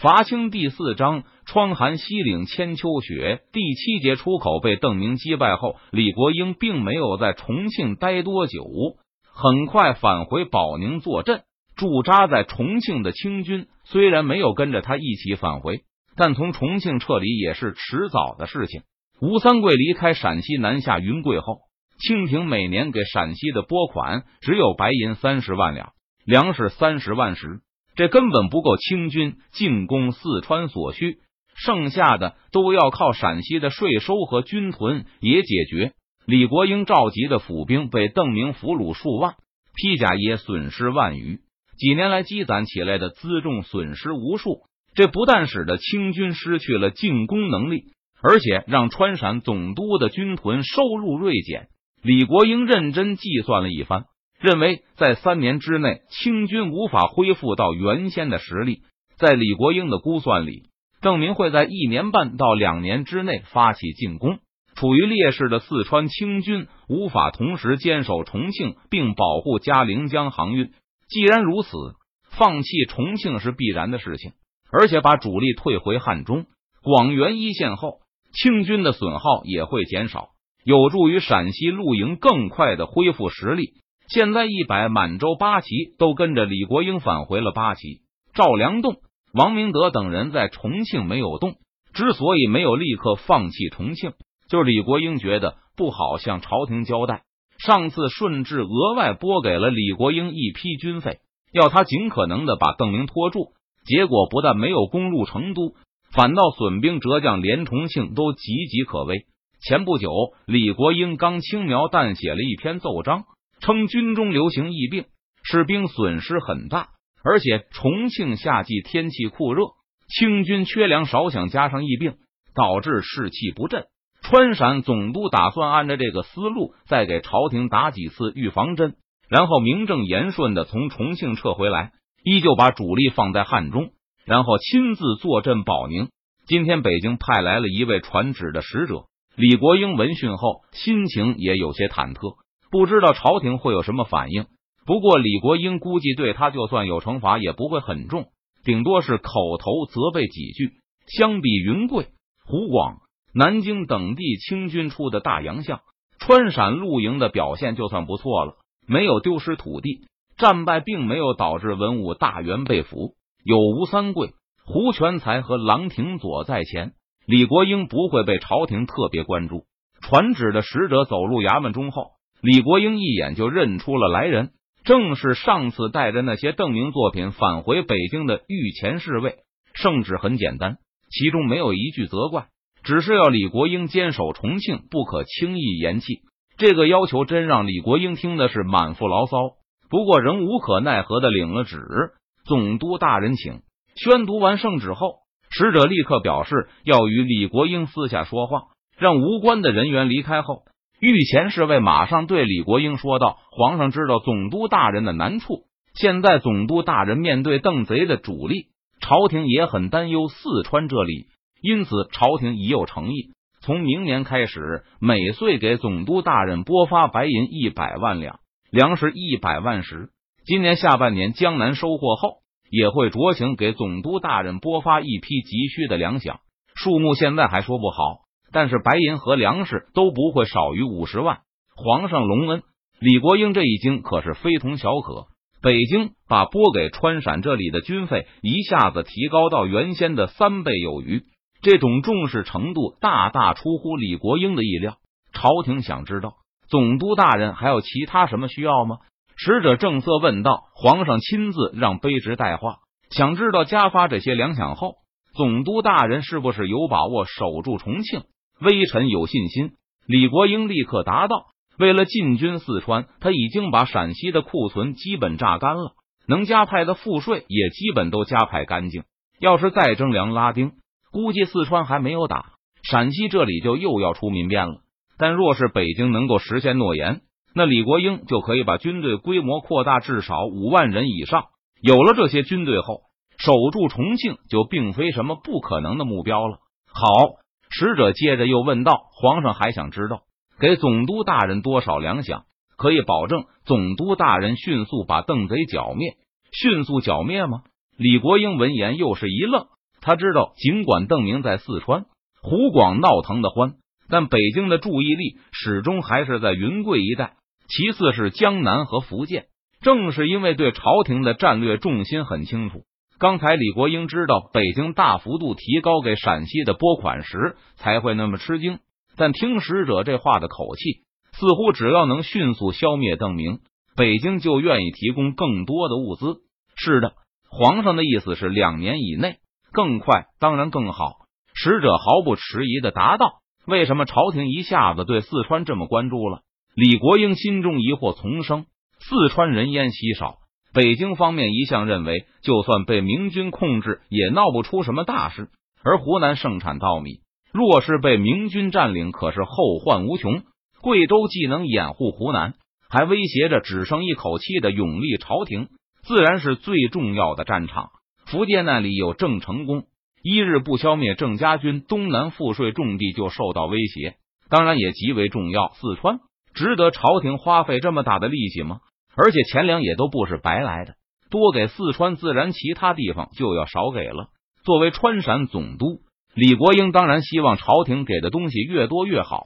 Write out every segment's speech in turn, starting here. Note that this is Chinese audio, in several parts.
伐清第四章，窗寒西岭千秋雪。第七节出口被邓明击败后，李国英并没有在重庆待多久，很快返回保宁坐镇。驻扎在重庆的清军虽然没有跟着他一起返回，但从重庆撤离也是迟早的事情。吴三桂离开陕西南下云贵后，清廷每年给陕西的拨款只有白银三十万两，粮食三十万石。这根本不够清军进攻四川所需，剩下的都要靠陕西的税收和军屯也解决。李国英召集的府兵被邓明俘虏数万，披甲也损失万余，几年来积攒起来的辎重损失无数。这不但使得清军失去了进攻能力，而且让川陕总督的军屯收入锐减。李国英认真计算了一番。认为在三年之内，清军无法恢复到原先的实力。在李国英的估算里，邓明会在一年半到两年之内发起进攻。处于劣势的四川清军无法同时坚守重庆并保护嘉陵江航运。既然如此，放弃重庆是必然的事情。而且把主力退回汉中、广元一线后，清军的损耗也会减少，有助于陕西露营更快的恢复实力。现在一百满洲八旗都跟着李国英返回了八旗。赵良栋、王明德等人在重庆没有动，之所以没有立刻放弃重庆，就是李国英觉得不好向朝廷交代。上次顺治额外拨给了李国英一批军费，要他尽可能的把邓明拖住，结果不但没有攻入成都，反倒损兵折将，连重庆都岌岌可危。前不久，李国英刚轻描淡写了一篇奏章。称军中流行疫病，士兵损失很大，而且重庆夏季天气酷热，清军缺粮少饷，加上疫病，导致士气不振。川陕总督打算按照这个思路，再给朝廷打几次预防针，然后名正言顺的从重庆撤回来，依旧把主力放在汉中，然后亲自坐镇保宁。今天北京派来了一位传旨的使者，李国英闻讯后，心情也有些忐忑。不知道朝廷会有什么反应。不过李国英估计对他就算有惩罚也不会很重，顶多是口头责备几句。相比云贵、湖广、南京等地清军出的大洋相，川陕露营的表现就算不错了，没有丢失土地，战败并没有导致文武大员被俘，有吴三桂、胡全才和郎廷佐在前，李国英不会被朝廷特别关注。传旨的使者走入衙门中后。李国英一眼就认出了来人，正是上次带着那些邓明作品返回北京的御前侍卫。圣旨很简单，其中没有一句责怪，只是要李国英坚守重庆，不可轻易言弃。这个要求真让李国英听的是满腹牢骚，不过仍无可奈何的领了旨。总督大人，请宣读完圣旨后，使者立刻表示要与李国英私下说话，让无关的人员离开后。御前侍卫马上对李国英说道：“皇上知道总督大人的难处，现在总督大人面对邓贼的主力，朝廷也很担忧四川这里，因此朝廷已有诚意，从明年开始，每岁给总督大人拨发白银一百万两，粮食一百万石。今年下半年江南收获后，也会酌情给总督大人拨发一批急需的粮饷，数目现在还说不好。”但是白银和粮食都不会少于五十万。皇上隆恩，李国英这一惊可是非同小可。北京把拨给川陕这里的军费一下子提高到原先的三倍有余，这种重视程度大大出乎李国英的意料。朝廷想知道总督大人还有其他什么需要吗？使者正色问道。皇上亲自让卑职带话，想知道加发这些粮饷后，总督大人是不是有把握守住重庆？微臣有信心。李国英立刻答道：“为了进军四川，他已经把陕西的库存基本榨干了，能加派的赋税也基本都加派干净。要是再征粮拉丁，估计四川还没有打，陕西这里就又要出民变了。但若是北京能够实现诺言，那李国英就可以把军队规模扩大至少五万人以上。有了这些军队后，守住重庆就并非什么不可能的目标了。”好。使者接着又问道：“皇上还想知道给总督大人多少粮饷，可以保证总督大人迅速把邓贼剿灭？迅速剿灭吗？”李国英闻言又是一愣，他知道，尽管邓明在四川、湖广闹腾的欢，但北京的注意力始终还是在云贵一带，其次是江南和福建。正是因为对朝廷的战略重心很清楚，刚才李国英知道北京大幅度提高给陕西的拨款时，才会那么吃惊。但听使者这话的口气，似乎只要能迅速消灭邓明，北京就愿意提供更多的物资。是的，皇上的意思是两年以内，更快当然更好。使者毫不迟疑的答道：“为什么朝廷一下子对四川这么关注了？”李国英心中疑惑丛生。四川人烟稀少，北京方面一向认为，就算被明军控制，也闹不出什么大事。而湖南盛产稻米，若是被明军占领，可是后患无穷。贵州既能掩护湖南，还威胁着只剩一口气的永历朝廷，自然是最重要的战场。福建那里有郑成功，一日不消灭郑家军，东南赋税重地就受到威胁。当然也极为重要，四川值得朝廷花费这么大的力气吗？而且钱粮也都不是白来的，多给四川，自然其他地方就要少给了。作为川陕总督，李国英当然希望朝廷给的东西越多越好，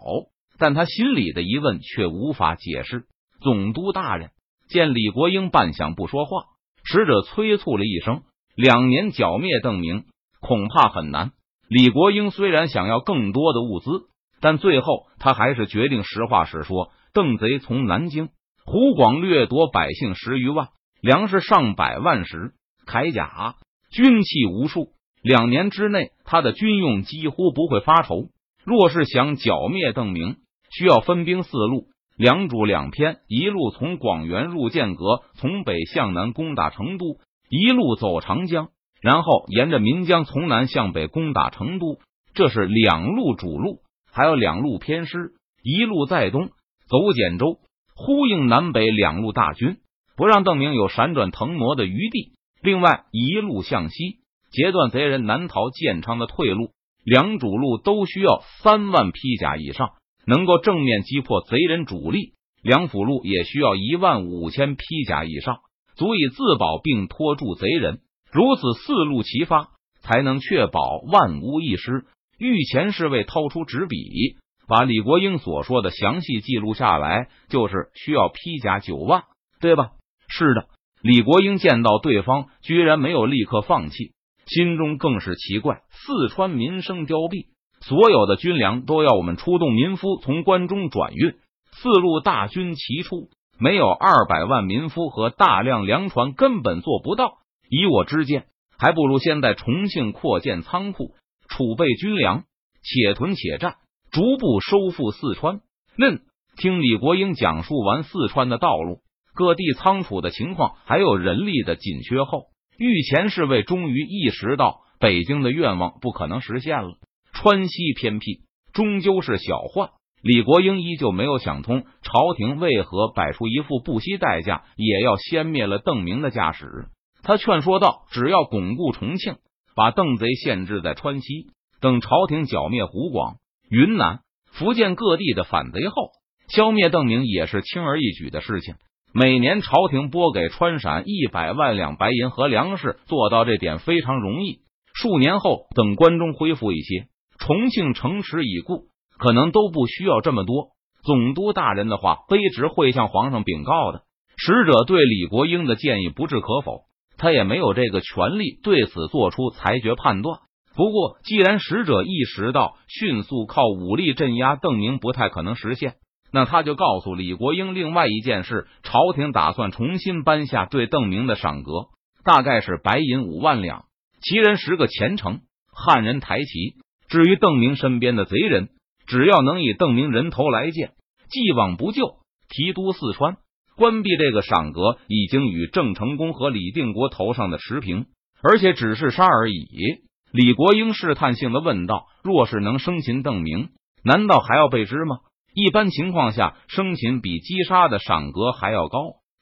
但他心里的疑问却无法解释。总督大人见李国英半晌不说话，使者催促了一声：“两年剿灭邓明，恐怕很难。”李国英虽然想要更多的物资，但最后他还是决定实话实说：邓贼从南京。湖广掠夺百姓十余万，粮食上百万石，铠甲军器无数。两年之内，他的军用几乎不会发愁。若是想剿灭邓明，需要分兵四路，两主两偏，一路从广元入剑阁，从北向南攻打成都；一路走长江，然后沿着岷江从南向北攻打成都。这是两路主路，还有两路偏师，一路在东走简州。呼应南北两路大军，不让邓明有闪转腾挪的余地。另外，一路向西，截断贼人南逃建昌的退路。两主路都需要三万披甲以上，能够正面击破贼人主力。两辅路也需要一万五千披甲以上，足以自保并拖住贼人。如此四路齐发，才能确保万无一失。御前侍卫掏出纸笔。把李国英所说的详细记录下来，就是需要披甲九万，对吧？是的。李国英见到对方居然没有立刻放弃，心中更是奇怪。四川民生凋敝，所有的军粮都要我们出动民夫从关中转运。四路大军齐出，没有二百万民夫和大量粮船，根本做不到。以我之见，还不如先在重庆扩建仓库，储备军粮，且屯且战。逐步收复四川。嫩听李国英讲述完四川的道路、各地仓储的情况，还有人力的紧缺后，御前侍卫终于意识到北京的愿望不可能实现了。川西偏僻，终究是小患。李国英依旧没有想通，朝廷为何摆出一副不惜代价也要先灭了邓明的架势。他劝说道：“只要巩固重庆，把邓贼限制在川西，等朝廷剿灭湖广。”云南、福建各地的反贼后，消灭邓明也是轻而易举的事情。每年朝廷拨给川陕一百万两白银和粮食，做到这点非常容易。数年后，等关中恢复一些，重庆城池已固，可能都不需要这么多。总督大人的话，卑职会向皇上禀告的。使者对李国英的建议不置可否，他也没有这个权利对此做出裁决判断。不过，既然使者意识到迅速靠武力镇压邓明不太可能实现，那他就告诉李国英另外一件事：朝廷打算重新颁下对邓明的赏格，大概是白银五万两，其人十个虔诚汉人抬旗。至于邓明身边的贼人，只要能以邓明人头来见，既往不咎，提督四川，关闭这个赏格，已经与郑成功和李定国头上的持平，而且只是杀而已。李国英试探性的问道：“若是能生擒邓明，难道还要被知吗？一般情况下，生擒比击杀的赏格还要高。”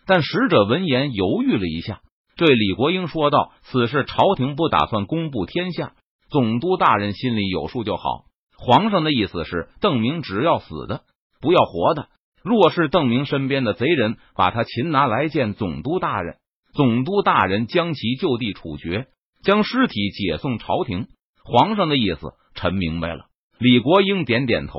但使者闻言犹豫了一下，对李国英说道：“此事朝廷不打算公布天下，总督大人心里有数就好。皇上的意思是，邓明只要死的，不要活的。若是邓明身边的贼人把他擒拿来见总督大人，总督大人将其就地处决。”将尸体解送朝廷。皇上的意思，臣明白了。李国英点点头，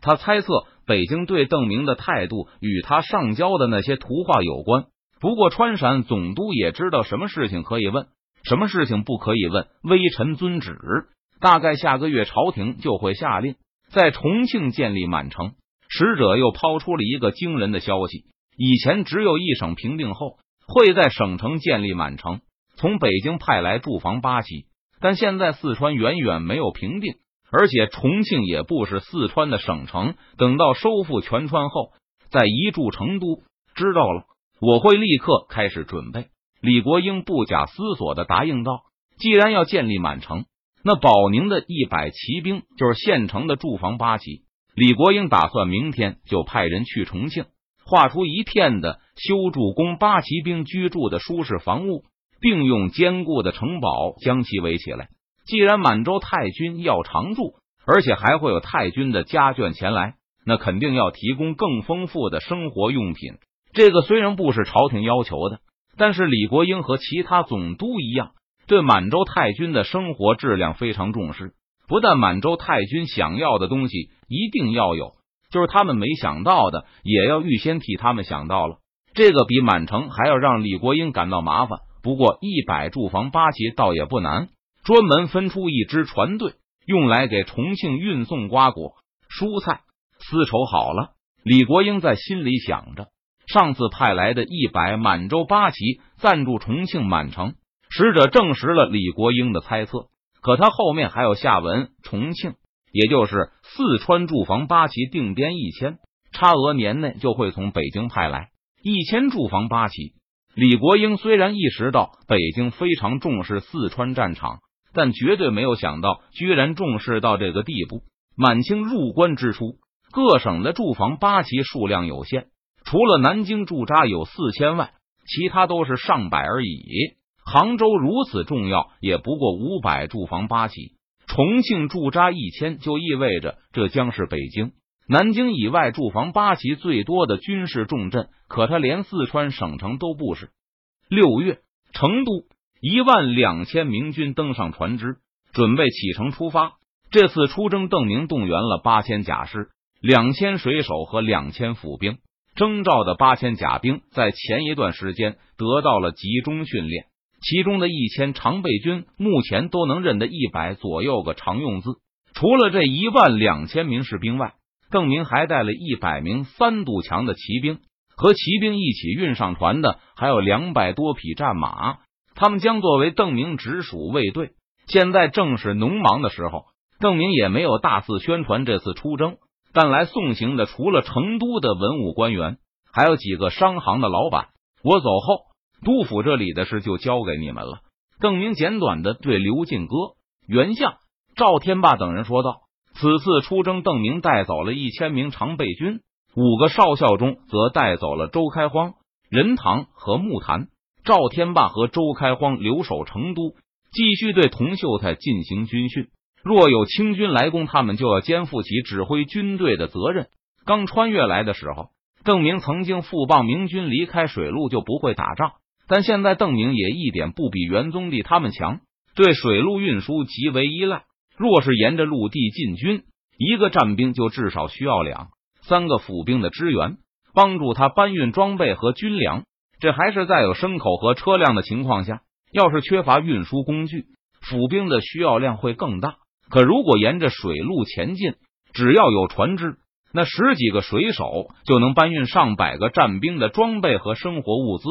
他猜测北京对邓明的态度与他上交的那些图画有关。不过川陕总督也知道什么事情可以问，什么事情不可以问。微臣遵旨。大概下个月朝廷就会下令在重庆建立满城。使者又抛出了一个惊人的消息：以前只有一省平定后会在省城建立满城，从北京派来驻防八旗。但现在四川远远没有平定，而且重庆也不是四川的省城。等到收复全川后，再移驻成都。知道了，我会立刻开始准备。李国英不假思索的答应道：“既然要建立满城，那保宁的一百骑兵就是现成的驻防八旗。”李国英打算明天就派人去重庆，画出一片的修筑供八旗兵居住的舒适房屋。并用坚固的城堡将其围起来。既然满洲太君要常住，而且还会有太君的家眷前来，那肯定要提供更丰富的生活用品。这个虽然不是朝廷要求的，但是李国英和其他总督一样，对满洲太君的生活质量非常重视。不但满洲太君想要的东西一定要有，就是他们没想到的，也要预先替他们想到了。这个比满城还要让李国英感到麻烦。不过，一百驻防八旗倒也不难，专门分出一支船队，用来给重庆运送瓜果、蔬菜。丝绸好了，李国英在心里想着，上次派来的一百满洲八旗暂驻重庆满城，使者证实了李国英的猜测。可他后面还有下文：重庆，也就是四川驻防八旗定编一千，差额年内就会从北京派来一千驻防八旗。李国英虽然意识到北京非常重视四川战场，但绝对没有想到居然重视到这个地步。满清入关之初，各省的驻防八旗数量有限，除了南京驻扎有四千外，其他都是上百而已。杭州如此重要，也不过五百驻防八旗。重庆驻扎一千，就意味着这将是北京。南京以外驻防八旗最多的军事重镇，可他连四川省城都不是。六月，成都一万两千明军登上船只，准备启程出发。这次出征，邓明动员了八千甲师、两千水手和两千府兵。征召的八千甲兵在前一段时间得到了集中训练，其中的一千常备军目前都能认得一百左右个常用字。除了这一万两千名士兵外，邓明还带了一百名三堵墙的骑兵，和骑兵一起运上船的还有两百多匹战马，他们将作为邓明直属卫队。现在正是农忙的时候，邓明也没有大肆宣传这次出征。但来送行的除了成都的文武官员，还有几个商行的老板。我走后，督府这里的事就交给你们了。邓明简短的对刘进哥、袁相、赵天霸等人说道。此次出征，邓明带走了一千名常备军，五个少校中则带走了周开荒、任堂和木坛。赵天霸和周开荒留守成都，继续对童秀才进行军训。若有清军来攻，他们就要肩负起指挥军队的责任。刚穿越来的时候，邓明曾经复棒明军离开水路就不会打仗，但现在邓明也一点不比元宗帝他们强，对水路运输极为依赖。若是沿着陆地进军，一个战兵就至少需要两三个府兵的支援，帮助他搬运装备和军粮。这还是在有牲口和车辆的情况下。要是缺乏运输工具，府兵的需要量会更大。可如果沿着水路前进，只要有船只，那十几个水手就能搬运上百个战兵的装备和生活物资，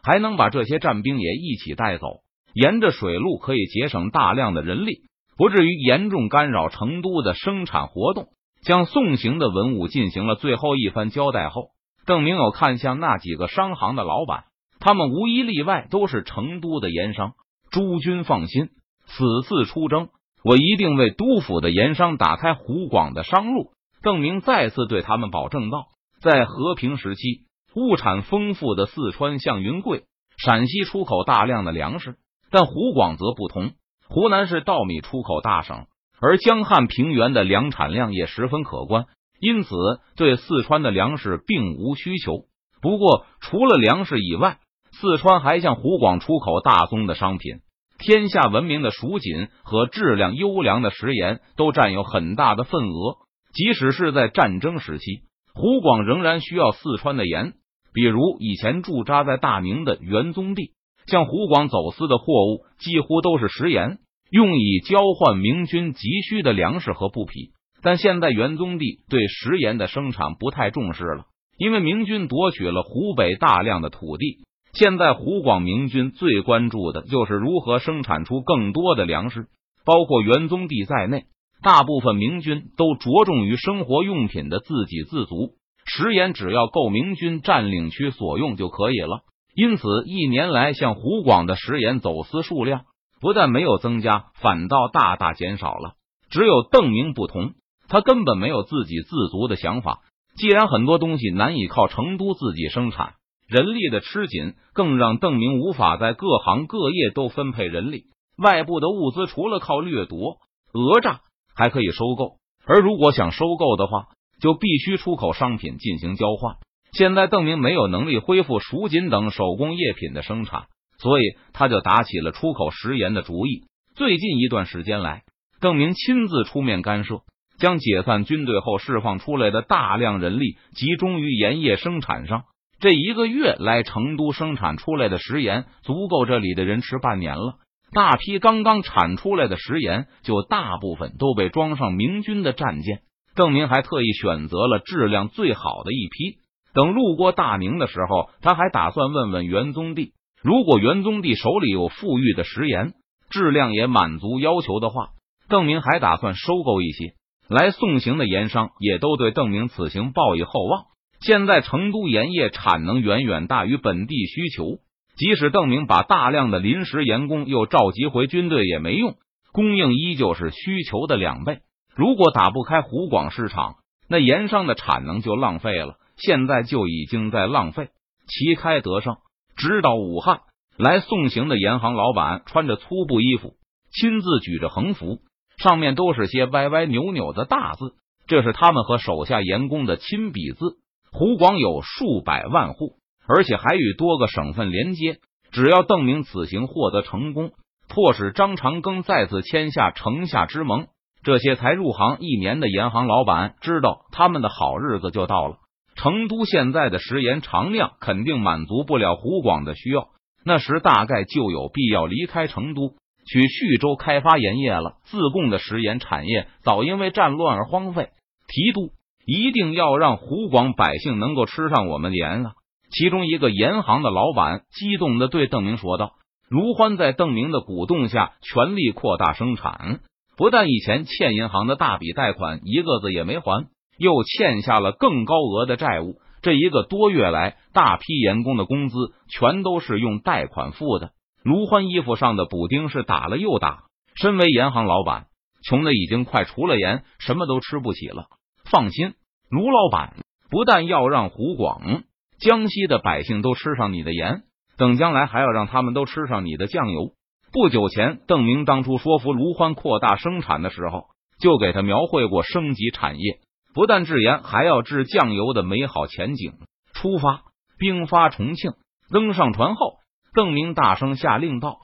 还能把这些战兵也一起带走。沿着水路可以节省大量的人力。不至于严重干扰成都的生产活动。将送行的文物进行了最后一番交代后，邓明友看向那几个商行的老板，他们无一例外都是成都的盐商。诸君放心，此次出征，我一定为都府的盐商打开湖广的商路。邓明再次对他们保证道：“在和平时期，物产丰富的四川向云贵、陕西出口大量的粮食，但湖广则不同。”湖南是稻米出口大省，而江汉平原的粮产量也十分可观，因此对四川的粮食并无需求。不过，除了粮食以外，四川还向湖广出口大宗的商品，天下闻名的蜀锦和质量优良的食盐都占有很大的份额。即使是在战争时期，湖广仍然需要四川的盐。比如以前驻扎在大明的元宗帝，向湖广走私的货物几乎都是食盐，用以交换明军急需的粮食和布匹。但现在元宗帝对食盐的生产不太重视了，因为明军夺取了湖北大量的土地。现在湖广明军最关注的就是如何生产出更多的粮食，包括元宗帝在内，大部分明军都着重于生活用品的自给自足。食盐只要够明军占领区所用就可以了，因此一年来向湖广的食盐走私数量不但没有增加，反倒大大减少了。只有邓明不同，他根本没有自给自足的想法。既然很多东西难以靠成都自己生产，人力的吃紧更让邓明无法在各行各业都分配人力。外部的物资除了靠掠夺、讹诈，还可以收购，而如果想收购的话。就必须出口商品进行交换。现在邓明没有能力恢复蜀锦等手工业品的生产，所以他就打起了出口食盐的主意。最近一段时间来，邓明亲自出面干涉，将解散军队后释放出来的大量人力集中于盐业生产上。这一个月来，成都生产出来的食盐足够这里的人吃半年了。大批刚刚产出来的食盐，就大部分都被装上明军的战舰。邓明还特意选择了质量最好的一批。等路过大宁的时候，他还打算问问元宗帝，如果元宗帝手里有富裕的食盐，质量也满足要求的话，邓明还打算收购一些。来送行的盐商也都对邓明此行报以厚望。现在成都盐业产能远远大于本地需求，即使邓明把大量的临时盐工又召集回军队也没用，供应依旧是需求的两倍。如果打不开湖广市场，那盐商的产能就浪费了。现在就已经在浪费。旗开得胜，直捣武汉。来送行的盐行老板穿着粗布衣服，亲自举着横幅，上面都是些歪歪扭扭的大字，这是他们和手下盐工的亲笔字。湖广有数百万户，而且还与多个省份连接。只要邓明此行获得成功，迫使张长庚再次签下城下之盟。这些才入行一年的盐行老板知道，他们的好日子就到了。成都现在的食盐常量肯定满足不了湖广的需要，那时大概就有必要离开成都，去徐州开发盐业了。自贡的食盐产业早因为战乱而荒废，提督一定要让湖广百姓能够吃上我们盐啊！其中一个盐行的老板激动的对邓明说道：“卢欢在邓明的鼓动下，全力扩大生产。”不但以前欠银行的大笔贷款一个子也没还，又欠下了更高额的债务。这一个多月来，大批员工的工资全都是用贷款付的。卢欢衣服上的补丁是打了又打。身为银行老板，穷的已经快除了盐什么都吃不起了。放心，卢老板不但要让湖广、江西的百姓都吃上你的盐，等将来还要让他们都吃上你的酱油。不久前，邓明当初说服卢欢扩大生产的时候，就给他描绘过升级产业，不但制盐，还要制酱油的美好前景。出发，兵发重庆，登上船后，邓明大声下令道：“